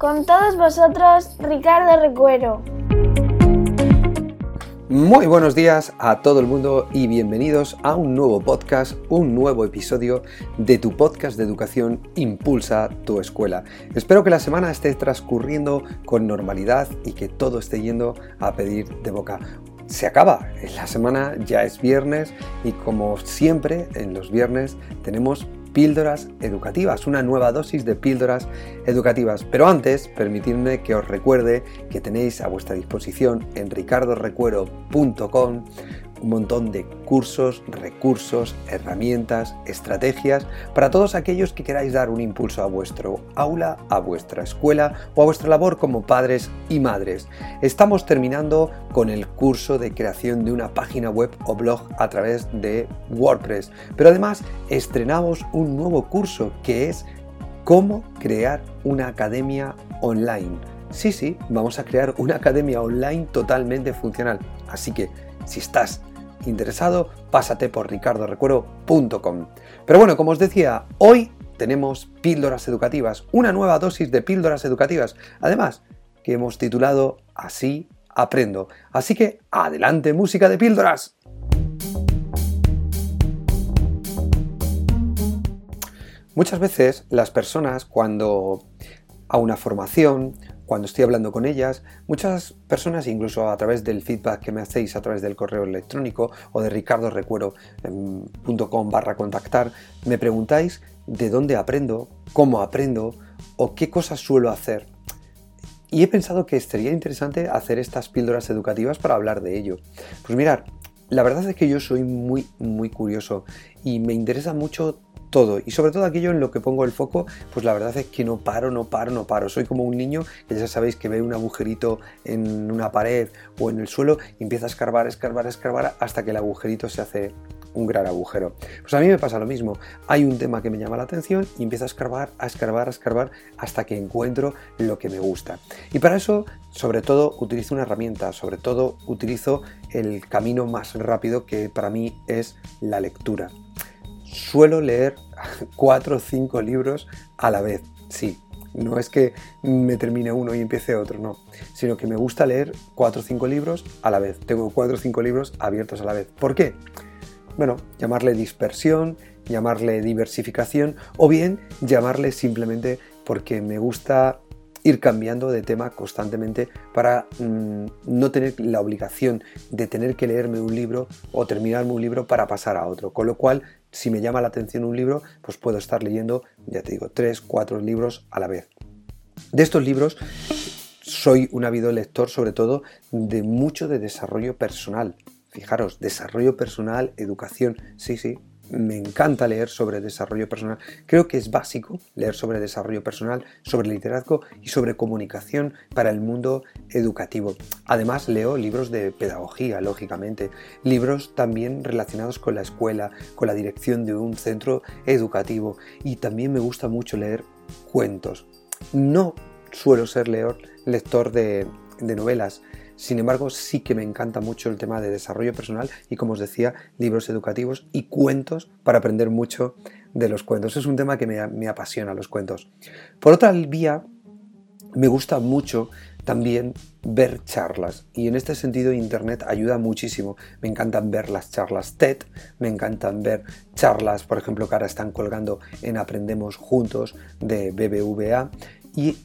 Con todos vosotros, Ricardo Recuero. Muy buenos días a todo el mundo y bienvenidos a un nuevo podcast, un nuevo episodio de tu podcast de educación Impulsa tu escuela. Espero que la semana esté transcurriendo con normalidad y que todo esté yendo a pedir de boca se acaba. La semana ya es viernes y como siempre en los viernes tenemos píldoras educativas, una nueva dosis de píldoras educativas. Pero antes, permitidme que os recuerde que tenéis a vuestra disposición en ricardorecuero.com un montón de cursos, recursos, herramientas, estrategias para todos aquellos que queráis dar un impulso a vuestro aula, a vuestra escuela o a vuestra labor como padres y madres. Estamos terminando con el curso de creación de una página web o blog a través de WordPress, pero además estrenamos un nuevo curso que es cómo crear una academia online. Sí, sí, vamos a crear una academia online totalmente funcional. Así que si estás interesado, pásate por ricardorecuero.com. Pero bueno, como os decía, hoy tenemos píldoras educativas, una nueva dosis de píldoras educativas, además que hemos titulado Así aprendo. Así que adelante música de píldoras. Muchas veces las personas cuando a una formación cuando estoy hablando con ellas, muchas personas, incluso a través del feedback que me hacéis a través del correo electrónico o de ricardorecuero.com barra contactar, me preguntáis de dónde aprendo, cómo aprendo o qué cosas suelo hacer. Y he pensado que sería interesante hacer estas píldoras educativas para hablar de ello. Pues mirar, la verdad es que yo soy muy, muy curioso y me interesa mucho todo y sobre todo aquello en lo que pongo el foco, pues la verdad es que no paro, no paro, no paro. Soy como un niño que ya sabéis que ve un agujerito en una pared o en el suelo y empieza a escarbar, escarbar, escarbar hasta que el agujerito se hace un gran agujero. Pues a mí me pasa lo mismo. Hay un tema que me llama la atención y empiezo a escarbar, a escarbar, a escarbar hasta que encuentro lo que me gusta. Y para eso, sobre todo, utilizo una herramienta, sobre todo utilizo el camino más rápido que para mí es la lectura suelo leer cuatro o cinco libros a la vez. Sí, no es que me termine uno y empiece otro, no, sino que me gusta leer cuatro o cinco libros a la vez. Tengo cuatro o cinco libros abiertos a la vez. ¿Por qué? Bueno, llamarle dispersión, llamarle diversificación o bien llamarle simplemente porque me gusta ir cambiando de tema constantemente para mm, no tener la obligación de tener que leerme un libro o terminarme un libro para pasar a otro. Con lo cual si me llama la atención un libro, pues puedo estar leyendo, ya te digo, tres, cuatro libros a la vez. De estos libros soy un ávido lector sobre todo de mucho de desarrollo personal. Fijaros, desarrollo personal, educación, sí, sí, me encanta leer sobre desarrollo personal. Creo que es básico leer sobre desarrollo personal, sobre liderazgo y sobre comunicación para el mundo educativo. Además, leo libros de pedagogía, lógicamente, libros también relacionados con la escuela, con la dirección de un centro educativo y también me gusta mucho leer cuentos. No suelo ser lector de, de novelas, sin embargo, sí que me encanta mucho el tema de desarrollo personal y, como os decía, libros educativos y cuentos para aprender mucho de los cuentos. Es un tema que me, apasiona, los cuentos. Por otra vía, me gusta mucho también ver charlas y en este sentido Internet ayuda muchísimo. Me encantan ver las charlas TED, me encantan ver charlas, por ejemplo, que ahora están colgando en Aprendemos Juntos de BBVA y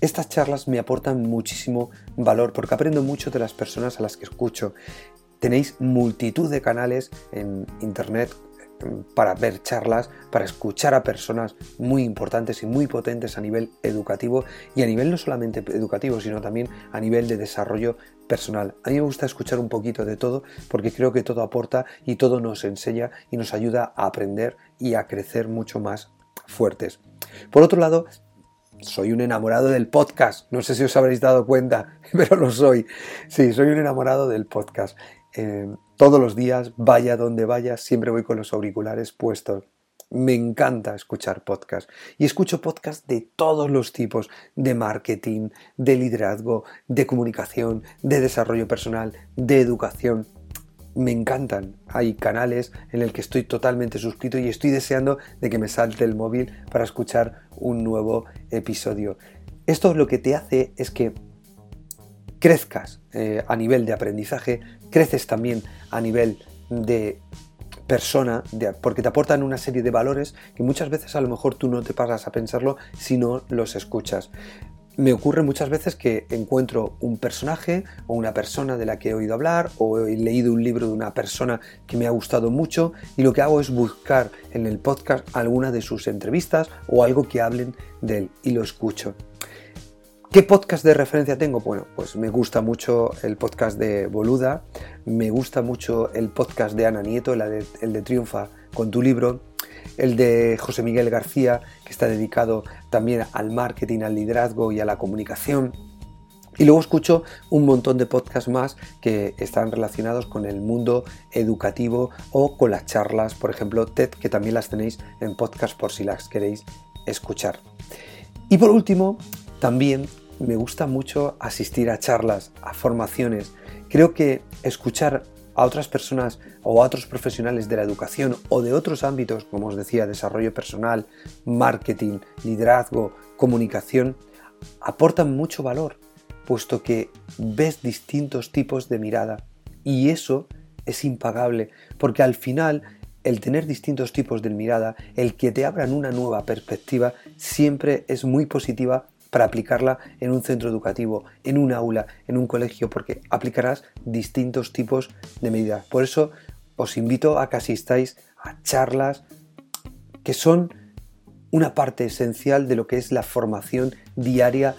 estas charlas me aportan muchísimo valor porque aprendo mucho de las personas a las que escucho. Tenéis multitud de canales en Internet em, para ver charlas, para escuchar a personas muy importantes y muy potentes a nivel educativo y a nivel no solamente educativo, sino también a nivel de desarrollo personal. A mí me gusta escuchar un poquito de todo porque creo que todo aporta y todo nos enseña y nos ayuda a aprender y a crecer mucho más fuertes. Por otro lado, soy un enamorado del podcast. No sé si os habréis dado cuenta, pero lo soy. Sí, soy un enamorado del podcast. Eh, todos los días, vaya donde vaya, siempre voy con los auriculares puestos. Me encanta escuchar podcasts y escucho podcasts de todos los tipos, de marketing, de liderazgo, de comunicación, de desarrollo personal, de educación. Me encantan. Hay canales en el que estoy totalmente suscrito y estoy deseando de que me salte el móvil para escuchar un nuevo episodio. Esto lo que te hace es que crezcas eh, a nivel de aprendizaje, creces también a nivel de persona, porque te aportan una serie de valores que muchas veces a lo mejor tú no te pasas a pensarlo si no los escuchas. Me ocurre muchas veces que encuentro un personaje o una persona de la que he oído hablar o he leído un libro de una persona que me ha gustado mucho y lo que hago es buscar en el podcast alguna de sus entrevistas o algo que hablen de él y lo escucho. ¿Qué podcast de referencia tengo? Bueno, pues me gusta mucho el podcast de Boluda, me gusta mucho el podcast de Ana Nieto, el de, el de Triunfa con tu libro, el de José Miguel García, que está dedicado también al marketing, al liderazgo y a la comunicación. Y luego escucho un montón de podcasts más que están relacionados con el mundo educativo o con las charlas, por ejemplo, TED, que también las tenéis en podcast por si las queréis escuchar. Y por último, también me gusta mucho asistir a charlas, a formaciones. Creo que escuchar a otras personas o a otros profesionales de la educación o de otros ámbitos, como os decía, desarrollo personal, marketing, liderazgo, comunicación, aportan mucho valor, puesto que ves distintos tipos de mirada y eso es impagable, porque al final el tener distintos tipos de mirada, el que te abran una nueva perspectiva, siempre es muy positiva para aplicarla en un centro educativo, en un aula, en un colegio, porque aplicarás distintos tipos de medidas. Por eso os invito a que asistáis a charlas que son una parte esencial de lo que es la formación diaria,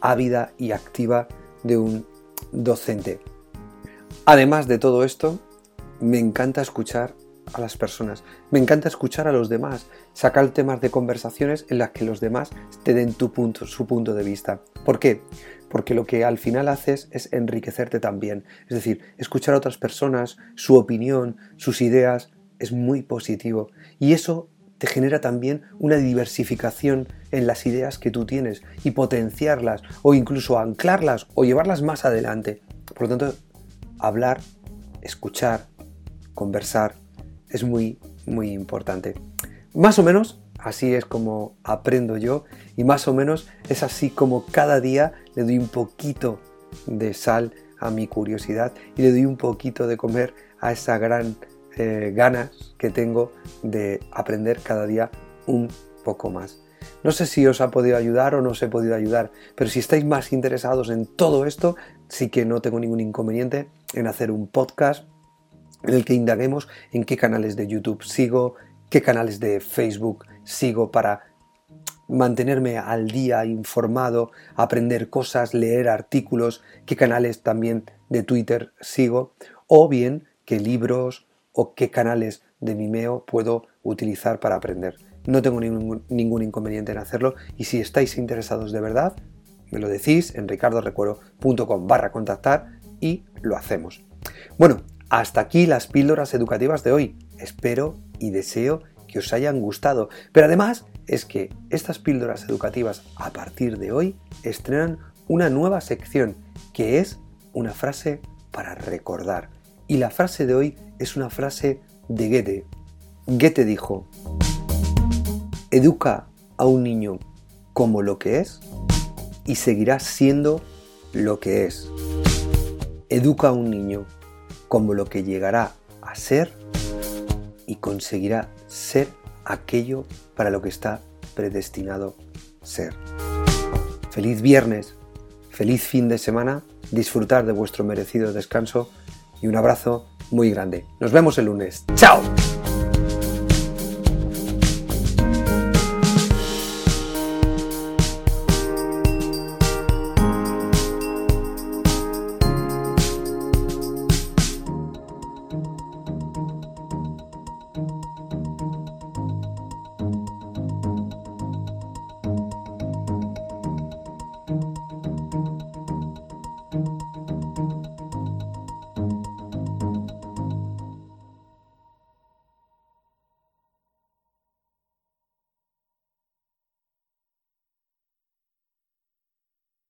ávida y activa de un docente. Además de todo esto, me encanta escuchar a las personas. Me encanta escuchar a los demás, sacar temas de conversaciones en las que los demás te den tu punto, su punto de vista. ¿Por qué? Porque lo que al final haces es enriquecerte también. Es decir, escuchar a otras personas, su opinión, sus ideas, es muy positivo. Y eso te genera también una diversificación en las ideas que tú tienes y potenciarlas o incluso anclarlas o llevarlas más adelante. Por lo tanto, hablar, escuchar, conversar, es muy, muy importante. Más o menos así es como aprendo yo y más o menos es así como cada día le doy un poquito de sal a mi curiosidad y le doy un poquito de comer a esa gran eh, ganas que tengo de aprender cada día un poco más. No sé si os ha podido ayudar o no os he podido ayudar, pero si estáis más interesados en todo esto, sí que no tengo ningún inconveniente en hacer un podcast en el que indaguemos en qué canales de YouTube sigo, qué canales de Facebook sigo para mantenerme al día informado, aprender cosas, leer artículos, qué canales también de Twitter sigo, o bien qué libros o qué canales de Mimeo puedo utilizar para aprender. No tengo ningún, ningún inconveniente en hacerlo y si estáis interesados de verdad, me lo decís en ricardorecuero.com barra contactar y lo hacemos. Bueno, hasta aquí las píldoras educativas de hoy. Espero y deseo que os hayan gustado. Pero además es que estas píldoras educativas a partir de hoy estrenan una nueva sección que es una frase para recordar. Y la frase de hoy es una frase de Goethe. Goethe dijo, educa a un niño como lo que es y seguirá siendo lo que es. Educa a un niño como lo que llegará a ser y conseguirá ser aquello para lo que está predestinado ser. Feliz viernes, feliz fin de semana, disfrutar de vuestro merecido descanso y un abrazo muy grande. Nos vemos el lunes. ¡Chao!